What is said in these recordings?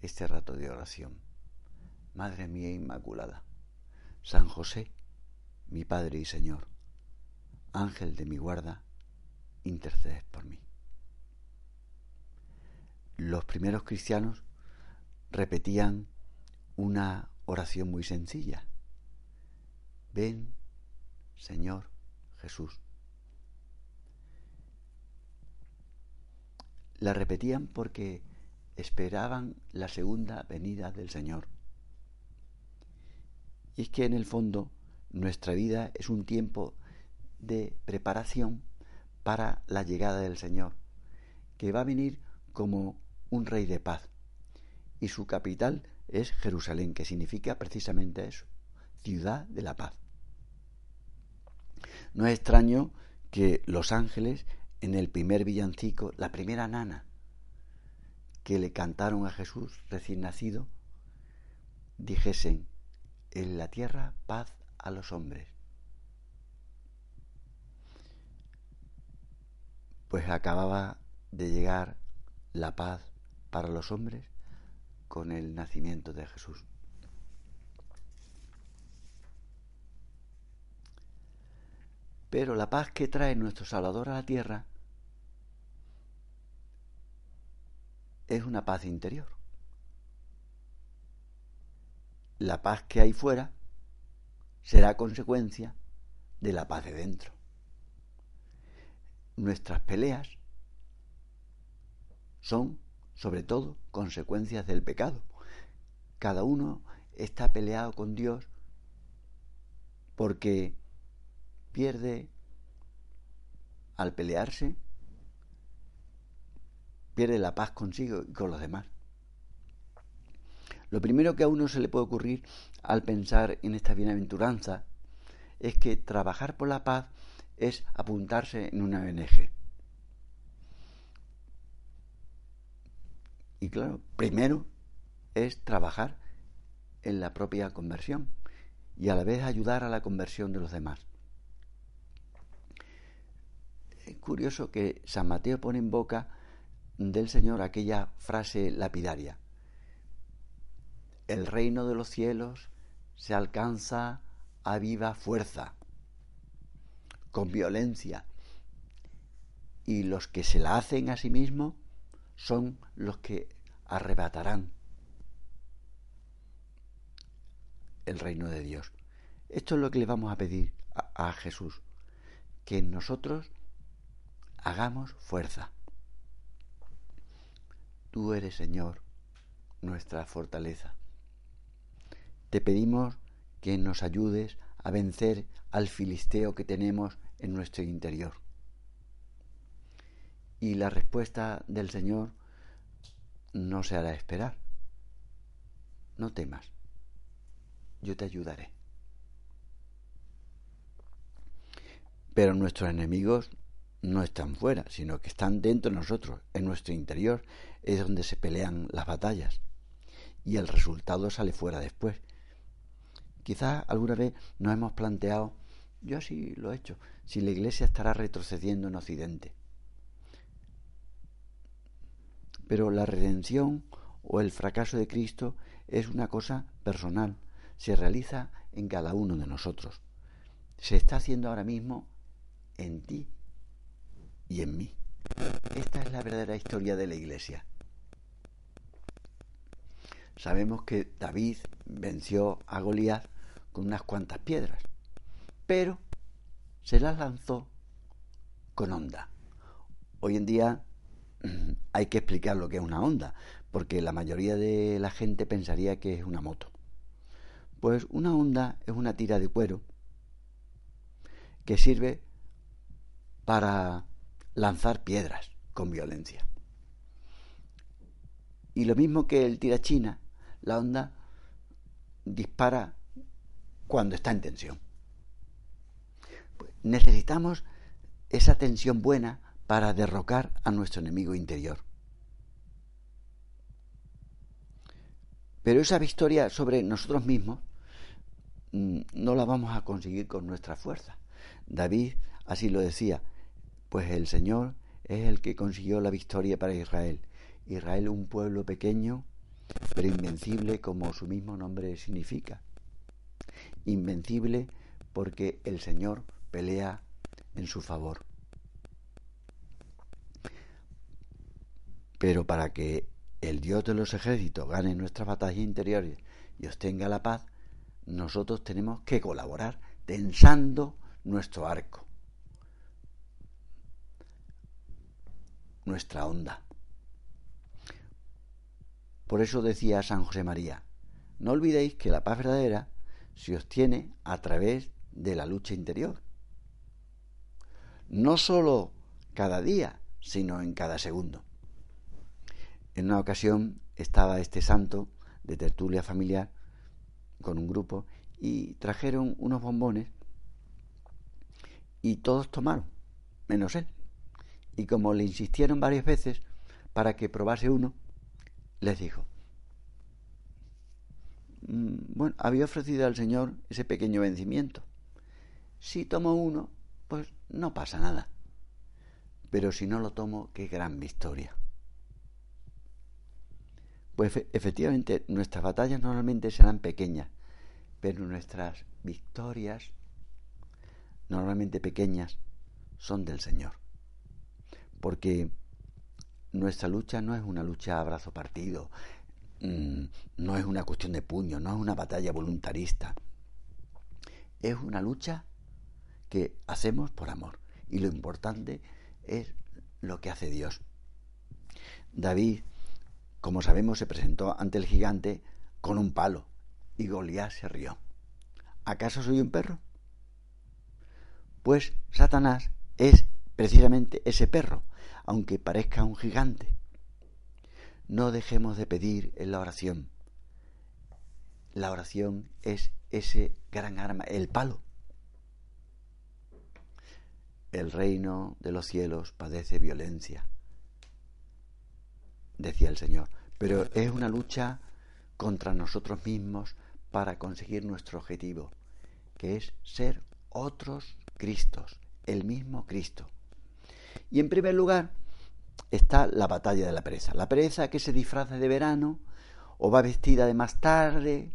este rato de oración. Madre mía Inmaculada, San José, mi Padre y Señor, Ángel de mi guarda, intercedes por mí. Los primeros cristianos repetían una oración muy sencilla. Ven, Señor Jesús. La repetían porque esperaban la segunda venida del Señor. Y es que en el fondo nuestra vida es un tiempo de preparación para la llegada del Señor, que va a venir como un rey de paz. Y su capital es Jerusalén, que significa precisamente eso, ciudad de la paz. No es extraño que los ángeles en el primer villancico, la primera nana, que le cantaron a Jesús recién nacido, dijesen, en la tierra paz a los hombres. Pues acababa de llegar la paz para los hombres con el nacimiento de Jesús. Pero la paz que trae nuestro Salvador a la tierra es una paz interior. La paz que hay fuera será consecuencia de la paz de dentro. Nuestras peleas son, sobre todo, consecuencias del pecado. Cada uno está peleado con Dios porque pierde al pelearse pierde la paz consigo y con los demás. Lo primero que a uno se le puede ocurrir al pensar en esta bienaventuranza es que trabajar por la paz es apuntarse en una ONG. Y claro, primero es trabajar en la propia conversión y a la vez ayudar a la conversión de los demás. Es curioso que San Mateo pone en boca del Señor aquella frase lapidaria. El reino de los cielos se alcanza a viva fuerza, con violencia, y los que se la hacen a sí mismos son los que arrebatarán el reino de Dios. Esto es lo que le vamos a pedir a, a Jesús, que nosotros hagamos fuerza. Tú eres, Señor, nuestra fortaleza. Te pedimos que nos ayudes a vencer al filisteo que tenemos en nuestro interior. Y la respuesta del Señor no se hará esperar. No temas, yo te ayudaré. Pero nuestros enemigos no están fuera, sino que están dentro de nosotros, en nuestro interior, es donde se pelean las batallas. Y el resultado sale fuera después. Quizás alguna vez nos hemos planteado, yo así lo he hecho, si la Iglesia estará retrocediendo en Occidente. Pero la redención o el fracaso de Cristo es una cosa personal, se realiza en cada uno de nosotros. Se está haciendo ahora mismo en ti y en mí. Esta es la verdadera historia de la Iglesia. Sabemos que David venció a Goliat con unas cuantas piedras, pero se las lanzó con onda. Hoy en día hay que explicar lo que es una onda, porque la mayoría de la gente pensaría que es una moto. Pues una onda es una tira de cuero que sirve para lanzar piedras con violencia. Y lo mismo que el tirachina, la onda dispara cuando está en tensión. Necesitamos esa tensión buena para derrocar a nuestro enemigo interior. Pero esa victoria sobre nosotros mismos mm, no la vamos a conseguir con nuestra fuerza. David así lo decía, pues el Señor es el que consiguió la victoria para Israel. Israel un pueblo pequeño, pero invencible como su mismo nombre significa. Invencible porque el Señor pelea en su favor. Pero para que el Dios de los ejércitos gane nuestras batallas interiores y obtenga la paz, nosotros tenemos que colaborar tensando nuestro arco, nuestra onda. Por eso decía San José María, no olvidéis que la paz verdadera se obtiene a través de la lucha interior. No sólo cada día, sino en cada segundo. En una ocasión estaba este santo de tertulia familiar con un grupo y trajeron unos bombones y todos tomaron, menos él. Y como le insistieron varias veces para que probase uno, les dijo, mm, bueno, había ofrecido al Señor ese pequeño vencimiento. Si tomo uno, pues no pasa nada. Pero si no lo tomo, qué gran victoria. Pues efectivamente nuestras batallas normalmente serán pequeñas, pero nuestras victorias, normalmente pequeñas, son del Señor. Porque nuestra lucha no es una lucha a brazo partido, mm, no es una cuestión de puño, no es una batalla voluntarista. Es una lucha que hacemos por amor. Y lo importante es lo que hace Dios. David, como sabemos, se presentó ante el gigante con un palo y Goliat se rió. ¿Acaso soy un perro? Pues Satanás es precisamente ese perro, aunque parezca un gigante. No dejemos de pedir en la oración. La oración es ese gran arma, el palo. El reino de los cielos padece violencia, decía el Señor, pero es una lucha contra nosotros mismos para conseguir nuestro objetivo, que es ser otros Cristos, el mismo Cristo. Y en primer lugar está la batalla de la pereza. La pereza que se disfraza de verano o va vestida de más tarde,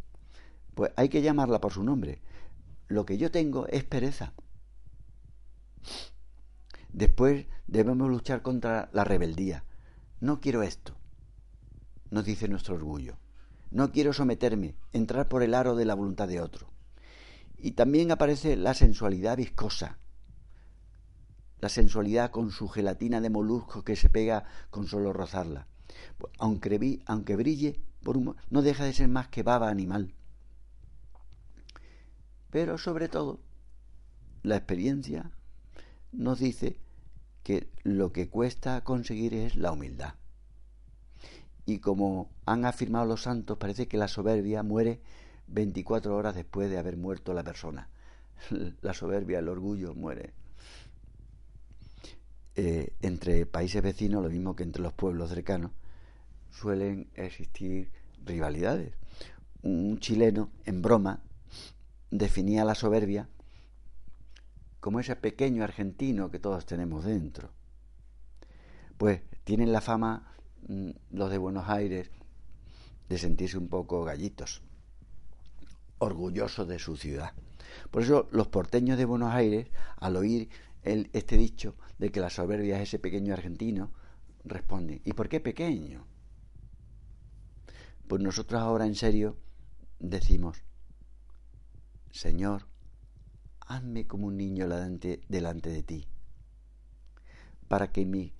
pues hay que llamarla por su nombre. Lo que yo tengo es pereza. Después debemos luchar contra la rebeldía. No quiero esto, nos dice nuestro orgullo. No quiero someterme, entrar por el aro de la voluntad de otro. Y también aparece la sensualidad viscosa, la sensualidad con su gelatina de molusco que se pega con solo rozarla. Aunque, brille, por no deja de ser más que baba animal. Pero sobre todo, la experiencia nos dice que lo que cuesta conseguir es la humildad. Y como han afirmado los santos, parece que la soberbia muere 24 horas después de haber muerto la persona. La soberbia, el orgullo muere eh, entre países vecinos, lo mismo que entre los pueblos cercanos, suelen existir rivalidades. Un chileno, en broma, definía la soberbia como ese pequeño argentino que todos tenemos dentro. Pues tienen la fama mm, los de Buenos Aires de sentirse un poco gallitos, orgullosos de su ciudad. Por eso los porteños de Buenos Aires, al oír este dicho de que la soberbia es ese pequeño argentino, responde, ¿y por qué pequeño? Pues nosotros ahora en serio decimos, Señor, hazme como un niño delante, delante de ti, para que mi,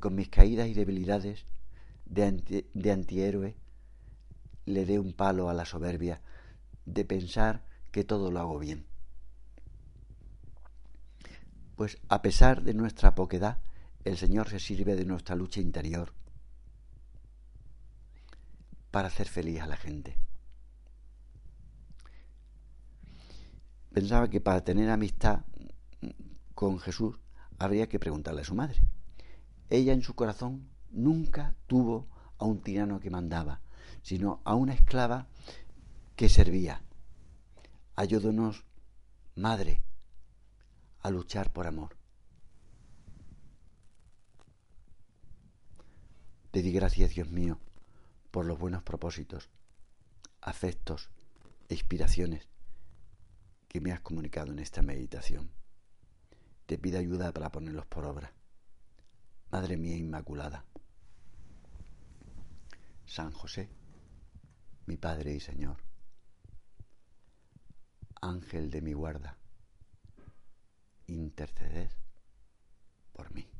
con mis caídas y debilidades de, de antihéroe le dé un palo a la soberbia de pensar que todo lo hago bien pues a pesar de nuestra poquedad, el Señor se sirve de nuestra lucha interior. para hacer feliz a la gente. Pensaba que para tener amistad con Jesús habría que preguntarle a su madre. Ella en su corazón nunca tuvo a un tirano que mandaba, sino a una esclava que servía. Ayúdanos, madre, a luchar por amor. Te di gracias, Dios mío, por los buenos propósitos, afectos e inspiraciones que me has comunicado en esta meditación. Te pido ayuda para ponerlos por obra. Madre mía Inmaculada, San José, mi Padre y Señor, Ángel de mi guarda, interceded por mí.